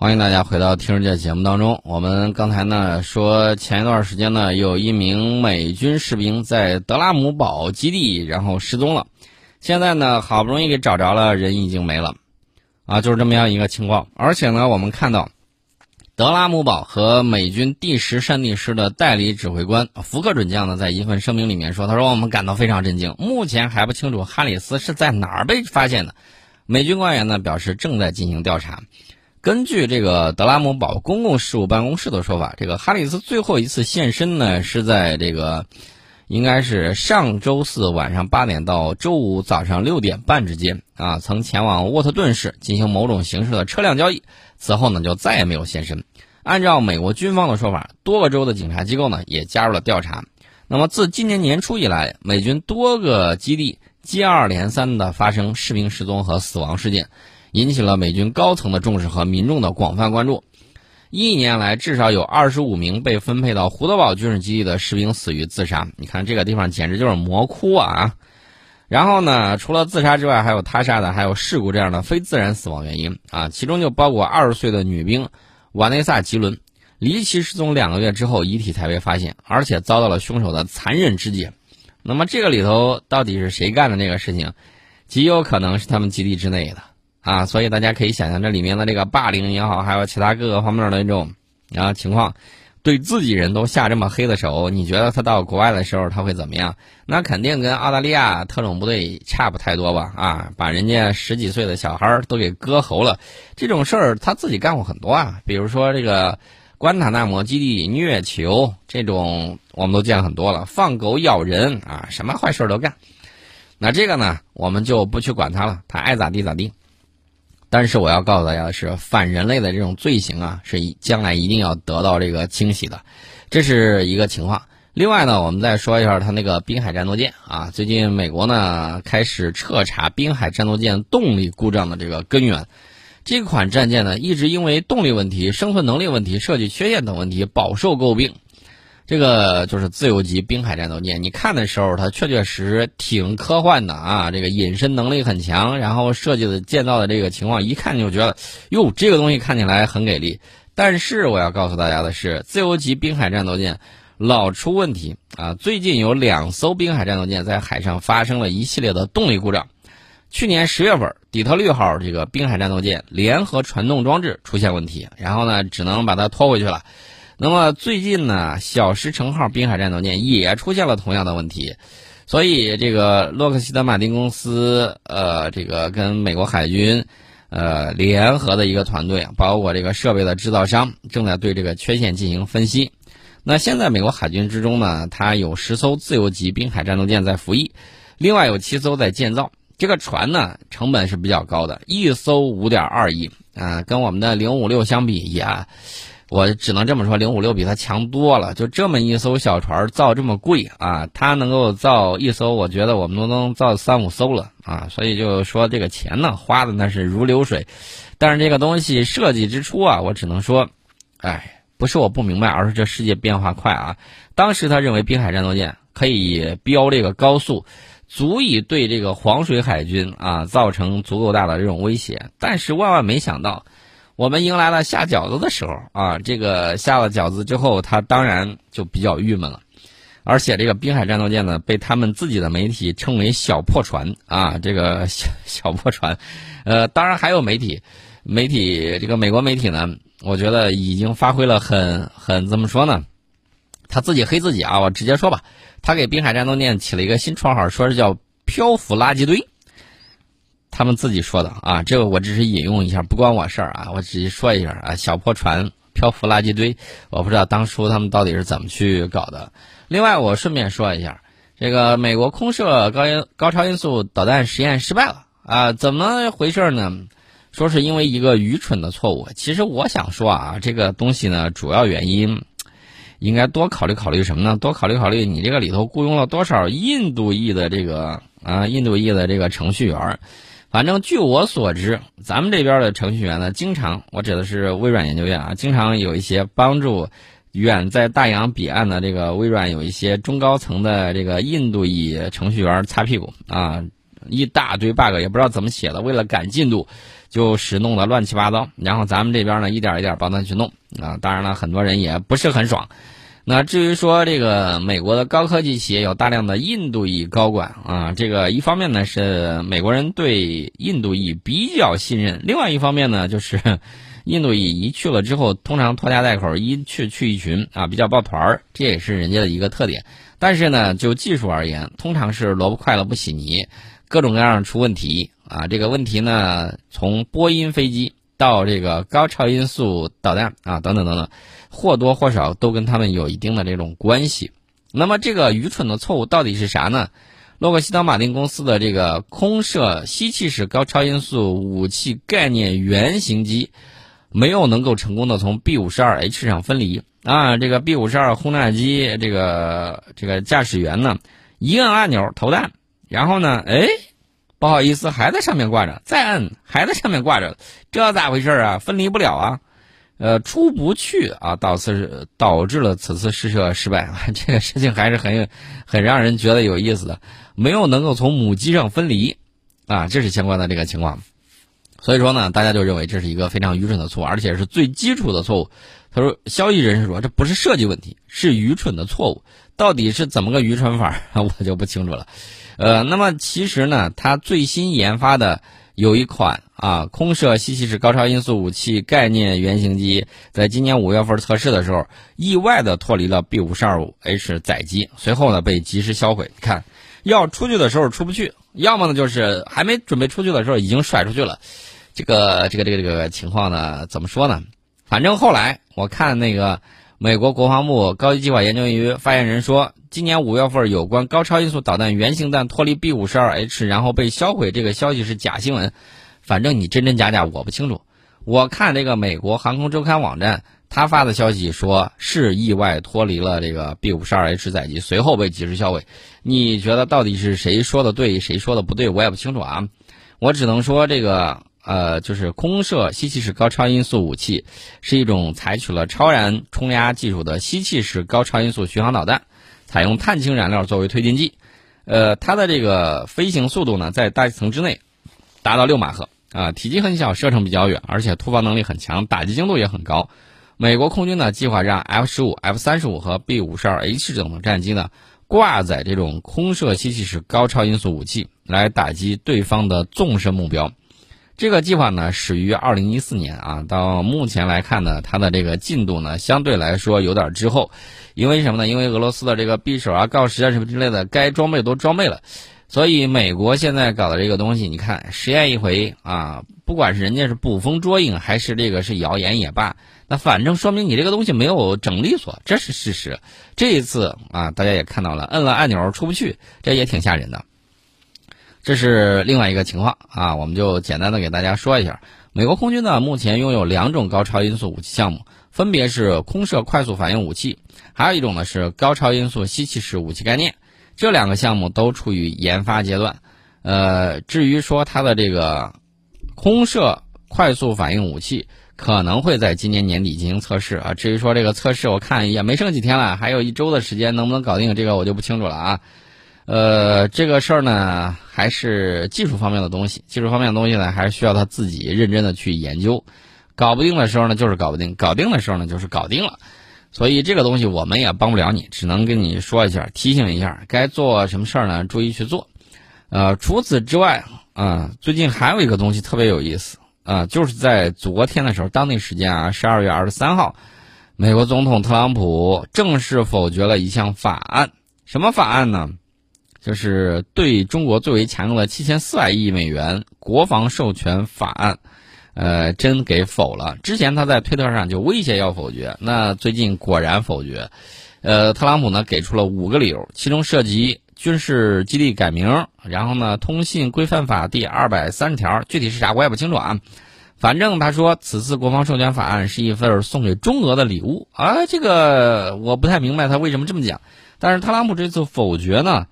欢迎大家回到《听世界》节目当中。我们刚才呢说，前一段时间呢，有一名美军士兵在德拉姆堡基地然后失踪了。现在呢，好不容易给找着了，人已经没了，啊，就是这么样一个情况。而且呢，我们看到德拉姆堡和美军第十山地师的代理指挥官福克准将呢，在一份声明里面说：“他说我们感到非常震惊，目前还不清楚哈里斯是在哪儿被发现的。”美军官员呢表示正在进行调查。根据这个德拉姆堡公共事务办公室的说法，这个哈里斯最后一次现身呢是在这个应该是上周四晚上八点到周五早上六点半之间啊，曾前往沃特顿市进行某种形式的车辆交易，此后呢就再也没有现身。按照美国军方的说法，多个州的警察机构呢也加入了调查。那么自今年年初以来，美军多个基地接二连三的发生士兵失踪和死亡事件。引起了美军高层的重视和民众的广泛关注。一年来，至少有二十五名被分配到胡德堡军事基地的士兵死于自杀。你看这个地方简直就是魔窟啊！然后呢，除了自杀之外，还有他杀的，还有事故这样的非自然死亡原因啊。其中就包括二十岁的女兵瓦内萨·吉伦，离奇失踪两个月之后，遗体才被发现，而且遭到了凶手的残忍肢解。那么这个里头到底是谁干的这个事情？极有可能是他们基地之内的。啊，所以大家可以想象这里面的这个霸凌也好，还有其他各个方面的那种啊情况，对自己人都下这么黑的手，你觉得他到国外的时候他会怎么样？那肯定跟澳大利亚特种部队差不太多吧？啊，把人家十几岁的小孩都给割喉了，这种事儿他自己干过很多啊。比如说这个关塔那摩基地虐囚这种，我们都见很多了，放狗咬人啊，什么坏事都干。那这个呢，我们就不去管他了，他爱咋地咋地。但是我要告诉大家的是，反人类的这种罪行啊，是将来一定要得到这个清洗的，这是一个情况。另外呢，我们再说一下他那个滨海战斗舰啊，最近美国呢开始彻查滨海战斗舰动力故障的这个根源。这款战舰呢，一直因为动力问题、生存能力问题、设计缺陷等问题饱受诟病。这个就是自由级滨海战斗舰，你看的时候它确确实实挺科幻的啊，这个隐身能力很强，然后设计的建造的这个情况，一看就觉得，哟，这个东西看起来很给力。但是我要告诉大家的是，自由级滨海战斗舰老出问题啊！最近有两艘滨海战斗舰在海上发生了一系列的动力故障。去年十月份，底特律号这个滨海战斗舰联合传动装置出现问题，然后呢，只能把它拖回去了。那么最近呢，小石城号滨海战斗舰也出现了同样的问题，所以这个洛克希德马丁公司，呃，这个跟美国海军，呃，联合的一个团队，包括这个设备的制造商，正在对这个缺陷进行分析。那现在美国海军之中呢，它有十艘自由级滨海战斗舰在服役，另外有七艘在建造。这个船呢，成本是比较高的，一艘五点二亿，啊，跟我们的零五六相比也。我只能这么说，零五六比它强多了。就这么一艘小船造这么贵啊，它能够造一艘，我觉得我们都能造三五艘了啊。所以就说这个钱呢，花的那是如流水。但是这个东西设计之初啊，我只能说，哎，不是我不明白，而是这世界变化快啊。当时他认为滨海战斗舰可以飙这个高速，足以对这个黄水海军啊造成足够大的这种威胁。但是万万没想到。我们迎来了下饺子的时候啊！这个下了饺子之后，他当然就比较郁闷了。而且这个滨海战斗舰呢，被他们自己的媒体称为“小破船”啊，这个小小破船。呃，当然还有媒体，媒体这个美国媒体呢，我觉得已经发挥了很很怎么说呢？他自己黑自己啊！我直接说吧，他给滨海战斗舰起了一个新绰号，说是叫“漂浮垃圾堆”。他们自己说的啊，这个我只是引用一下，不关我事儿啊，我只是说一下啊。小破船漂浮垃圾堆，我不知道当初他们到底是怎么去搞的。另外，我顺便说一下，这个美国空射高音高超音速导弹实验失败了啊，怎么回事呢？说是因为一个愚蠢的错误。其实我想说啊，这个东西呢，主要原因应该多考虑考虑什么呢？多考虑考虑你这个里头雇佣了多少印度裔的这个啊，印度裔的这个程序员。反正据我所知，咱们这边的程序员呢，经常我指的是微软研究院啊，经常有一些帮助远在大洋彼岸的这个微软有一些中高层的这个印度裔程序员擦屁股啊，一大堆 bug 也不知道怎么写的，为了赶进度，就使弄得乱七八糟。然后咱们这边呢，一点一点帮他去弄啊。当然了，很多人也不是很爽。那至于说这个美国的高科技企业有大量的印度裔高管啊，这个一方面呢是美国人对印度裔比较信任，另外一方面呢就是 印度裔一去了之后，通常拖家带口一去去一群啊，比较抱团儿，这也是人家的一个特点。但是呢，就技术而言，通常是萝卜快了不洗泥，各种各样出问题啊。这个问题呢，从波音飞机到这个高超音速导弹啊，等等等等。或多或少都跟他们有一定的这种关系。那么这个愚蠢的错误到底是啥呢？洛克希德马丁公司的这个空射吸气式高超音速武器概念原型机没有能够成功的从 B 五十二 H 上分离啊！这个 B 五十二轰炸机这个这个驾驶员呢，一摁按钮投弹，然后呢，哎，不好意思，还在上面挂着，再摁还在上面挂着，这咋回事啊？分离不了啊！呃，出不去啊，导致导致了此次试射失败。这个事情还是很很让人觉得有意思的，没有能够从母机上分离，啊，这是相关的这个情况。所以说呢，大家就认为这是一个非常愚蠢的错误，而且是最基础的错误。他说，消息人士说，这不是设计问题，是愚蠢的错误。到底是怎么个愚蠢法，我就不清楚了。呃，那么其实呢，他最新研发的。有一款啊，空射吸气式高超音速武器概念原型机，在今年五月份测试的时候，意外的脱离了 B 五十二 H 载机，随后呢被及时销毁。你看，要出去的时候出不去，要么呢就是还没准备出去的时候已经甩出去了。这个这个这个这个情况呢，怎么说呢？反正后来我看那个。美国国防部高级计划研究局发言人说，今年五月份有关高超音速导弹原型弹脱离 B 五十二 H 然后被销毁这个消息是假新闻，反正你真真假假我不清楚。我看这个美国航空周刊网站他发的消息说是意外脱离了这个 B 五十二 H 载机，随后被及时销毁。你觉得到底是谁说的对，谁说的不对？我也不清楚啊。我只能说这个。呃，就是空射吸气式高超音速武器，是一种采取了超燃冲压技术的吸气式高超音速巡航导弹，采用碳氢燃料作为推进剂。呃，它的这个飞行速度呢，在大气层之内达到六马赫啊，体积很小，射程比较远，而且突防能力很强，打击精度也很高。美国空军呢，计划让 F 十五、F 三十五和 B 五十二 H 等的战机呢，挂载这种空射吸气式高超音速武器，来打击对方的纵深目标。这个计划呢始于二零一四年啊，到目前来看呢，它的这个进度呢相对来说有点滞后，因为什么呢？因为俄罗斯的这个匕首啊、锆石啊什么之类的，该装备都装备了，所以美国现在搞的这个东西，你看实验一回啊，不管是人家是捕风捉影，还是这个是谣言也罢，那反正说明你这个东西没有整利索，这是事实。这一次啊，大家也看到了，摁了按钮出不去，这也挺吓人的。这是另外一个情况啊，我们就简单的给大家说一下。美国空军呢，目前拥有两种高超音速武器项目，分别是空射快速反应武器，还有一种呢是高超音速吸气式武器概念。这两个项目都处于研发阶段。呃，至于说它的这个空射快速反应武器，可能会在今年年底进行测试啊。至于说这个测试，我看也没剩几天了，还有一周的时间，能不能搞定这个我就不清楚了啊。呃，这个事儿呢，还是技术方面的东西。技术方面的东西呢，还是需要他自己认真的去研究。搞不定的时候呢，就是搞不定；搞定的时候呢，就是搞定了。所以这个东西我们也帮不了你，只能跟你说一下，提醒一下，该做什么事儿呢，注意去做。呃，除此之外啊，最近还有一个东西特别有意思啊，就是在昨天的时候，当地时间啊，十二月二十三号，美国总统特朗普正式否决了一项法案。什么法案呢？就是对中国最为强硬的七千四百亿美元国防授权法案，呃，真给否了。之前他在推特上就威胁要否决，那最近果然否决。呃，特朗普呢给出了五个理由，其中涉及军事基地改名，然后呢，通信规范法第二百三十条，具体是啥我也不清楚啊。反正他说此次国防授权法案是一份送给中俄的礼物啊，这个我不太明白他为什么这么讲。但是特朗普这次否决呢？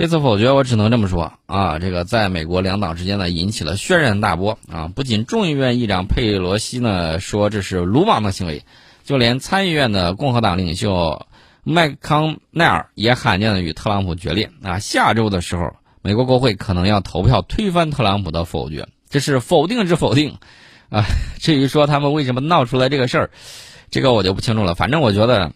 这次否决，我只能这么说啊，这个在美国两党之间呢，引起了轩然大波啊！不仅众议院议长佩洛西呢说这是鲁莽的行为，就连参议院的共和党领袖麦康奈尔也罕见的与特朗普决裂啊！下周的时候，美国国会可能要投票推翻特朗普的否决，这是否定之否定，啊，至于说他们为什么闹出来这个事儿，这个我就不清楚了。反正我觉得，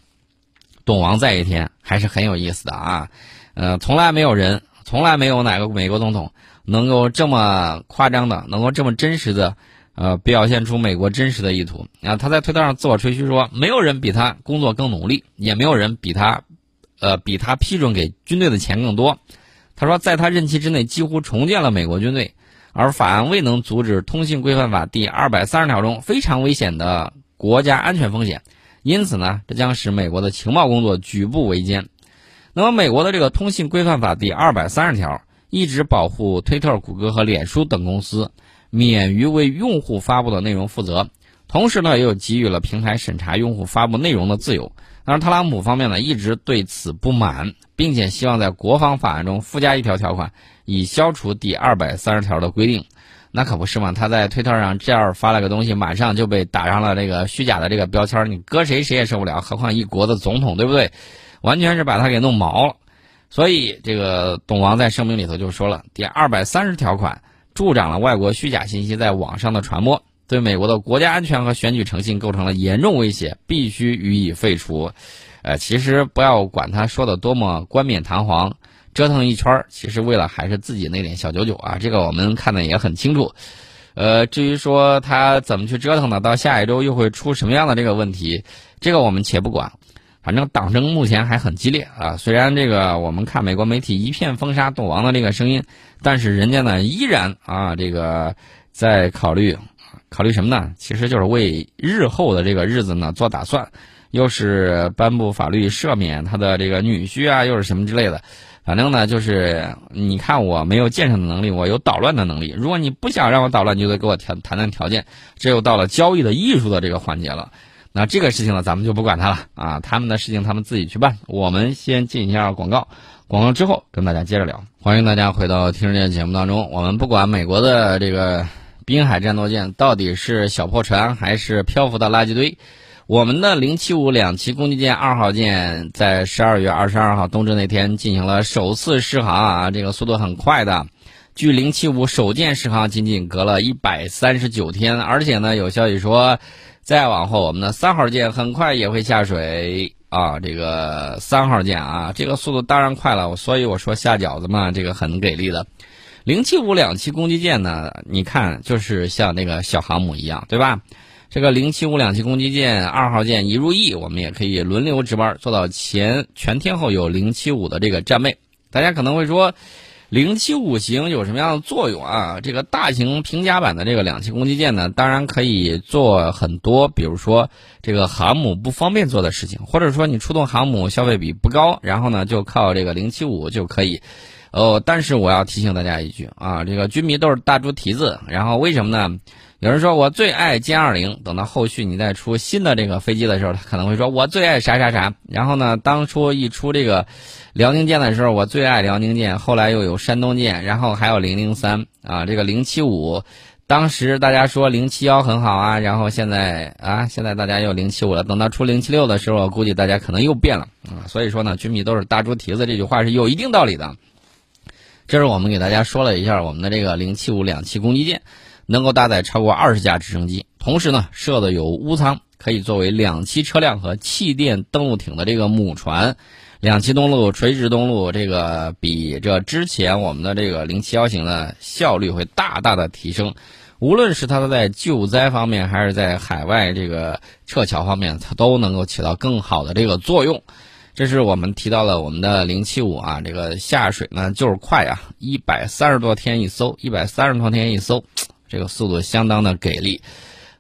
董王在一天还是很有意思的啊，呃，从来没有人，从来没有哪个美国总统能够这么夸张的，能够这么真实的，呃，表现出美国真实的意图啊。他在推特上自我吹嘘说，没有人比他工作更努力，也没有人比他，呃，比他批准给军队的钱更多。他说，在他任期之内，几乎重建了美国军队。而法案未能阻止《通信规范法》第二百三十条中非常危险的国家安全风险，因此呢，这将使美国的情报工作举步维艰。那么，美国的这个《通信规范法》第二百三十条一直保护推特、谷歌和脸书等公司免于为用户发布的内容负责，同时呢，又给予了平台审查用户发布内容的自由。当然，特朗普方面呢一直对此不满，并且希望在国防法案中附加一条条款。以消除第二百三十条的规定，那可不是嘛？他在推特上这样发了个东西，马上就被打上了这个虚假的这个标签，你搁谁谁也受不了，何况一国的总统，对不对？完全是把他给弄毛了。所以这个董王在声明里头就说了，第二百三十条款助长了外国虚假信息在网上的传播，对美国的国家安全和选举诚信构成了严重威胁，必须予以废除。呃，其实不要管他说的多么冠冕堂皇。折腾一圈其实为了还是自己那点小九九啊，这个我们看的也很清楚。呃，至于说他怎么去折腾呢？到下一周又会出什么样的这个问题，这个我们且不管。反正党争目前还很激烈啊。虽然这个我们看美国媒体一片封杀董王的这个声音，但是人家呢依然啊这个在考虑考虑什么呢？其实就是为日后的这个日子呢做打算，又是颁布法律赦免他的这个女婿啊，又是什么之类的。反正呢，就是你看我没有建设的能力，我有捣乱的能力。如果你不想让我捣乱，你就得给我谈谈谈条件。这又到了交易的艺术的这个环节了。那这个事情呢，咱们就不管他了啊，他们的事情他们自己去办。我们先进一下广告，广告之后跟大家接着聊。欢迎大家回到听世界节目当中。我们不管美国的这个滨海战斗舰到底是小破船还是漂浮的垃圾堆。我们的零七五两栖攻击舰二号舰在十二月二十二号冬至那天进行了首次试航啊，这个速度很快的，距零七五首舰试航仅仅隔了一百三十九天，而且呢，有消息说，再往后我们的三号舰很快也会下水啊，这个三号舰啊，这个速度当然快了，所以我说下饺子嘛，这个很给力的。零七五两栖攻击舰呢，你看就是像那个小航母一样，对吧？这个零七五两栖攻击舰二号舰一入役，我们也可以轮流值班，做到前全天候有零七五的这个战备。大家可能会说，零七五型有什么样的作用啊？这个大型平甲板的这个两栖攻击舰呢，当然可以做很多，比如说这个航母不方便做的事情，或者说你出动航母消费比不高，然后呢就靠这个零七五就可以。哦，但是我要提醒大家一句啊，这个军迷都是大猪蹄子，然后为什么呢？有人说我最爱歼二零，等到后续你再出新的这个飞机的时候，他可能会说我最爱啥啥啥。然后呢，当初一出这个辽宁舰的时候，我最爱辽宁舰，后来又有山东舰，然后还有零零三啊，这个零七五，当时大家说零七幺很好啊，然后现在啊，现在大家又零七五了，等到出零七六的时候，估计大家可能又变了啊。所以说呢，军迷都是大猪蹄子，这句话是有一定道理的。这是我们给大家说了一下我们的这个零七五两栖攻击舰。能够搭载超过二十架直升机，同时呢，设的有坞舱，可以作为两栖车辆和气垫登陆艇的这个母船，两栖登陆、垂直登陆，这个比这之前我们的这个零七幺型的效率会大大的提升。无论是它在救灾方面，还是在海外这个撤侨方面，它都能够起到更好的这个作用。这是我们提到了我们的零七五啊，这个下水呢就是快啊，一百三十多天一艘，一百三十多天一艘。这个速度相当的给力，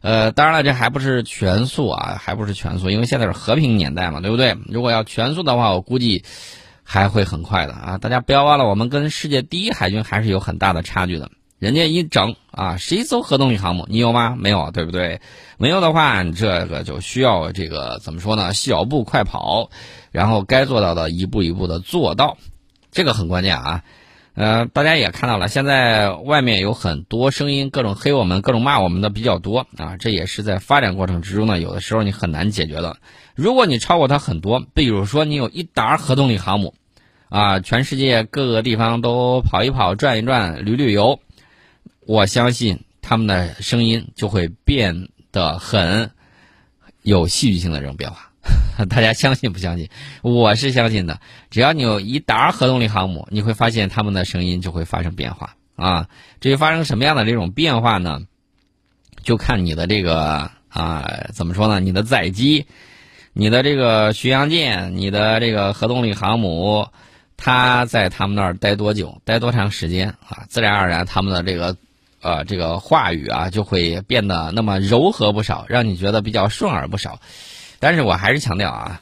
呃，当然了，这还不是全速啊，还不是全速，因为现在是和平年代嘛，对不对？如果要全速的话，我估计还会很快的啊！大家不要忘了，我们跟世界第一海军还是有很大的差距的。人家一整啊，十一艘核动力航母？你有吗？没有，对不对？没有的话，这个就需要这个怎么说呢？小步快跑，然后该做到的一步一步的做到，这个很关键啊。呃，大家也看到了，现在外面有很多声音，各种黑我们、各种骂我们的比较多啊。这也是在发展过程之中呢，有的时候你很难解决的。如果你超过它很多，比如说你有一沓核动力航母，啊，全世界各个地方都跑一跑、转一转、旅旅游，我相信他们的声音就会变得很有戏剧性的这种变化。大家相信不相信？我是相信的。只要你有一打核动力航母，你会发现他们的声音就会发生变化啊。至于发生什么样的这种变化呢？就看你的这个啊，怎么说呢？你的载机，你的这个巡洋舰，你的这个核动力航母，它在他们那儿待多久，待多长时间啊？自然而然，他们的这个呃这个话语啊，就会变得那么柔和不少，让你觉得比较顺耳不少。但是我还是强调啊，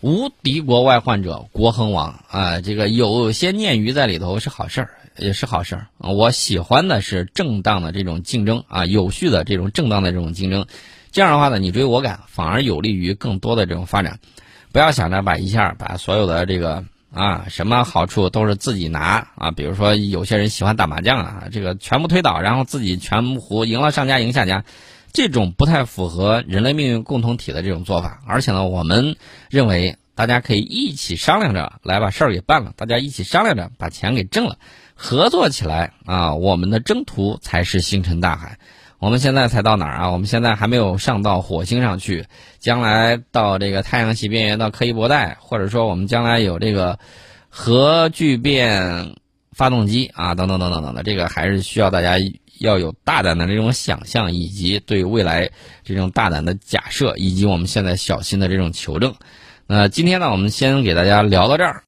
无敌国外患者国恒亡啊，这个有些鲶鱼在里头是好事儿，也是好事儿。我喜欢的是正当的这种竞争啊，有序的这种正当的这种竞争，这样的话呢，你追我赶，反而有利于更多的这种发展。不要想着把一下把所有的这个啊什么好处都是自己拿啊，比如说有些人喜欢打麻将啊，这个全部推倒，然后自己全胡，赢了上家，赢下家。这种不太符合人类命运共同体的这种做法，而且呢，我们认为大家可以一起商量着来把事儿给办了，大家一起商量着把钱给挣了，合作起来啊，我们的征途才是星辰大海。我们现在才到哪儿啊？我们现在还没有上到火星上去，将来到这个太阳系边缘到柯伊伯带，或者说我们将来有这个核聚变发动机啊，等等等等等等，这个还是需要大家。要有大胆的这种想象，以及对未来这种大胆的假设，以及我们现在小心的这种求证。那今天呢，我们先给大家聊到这儿。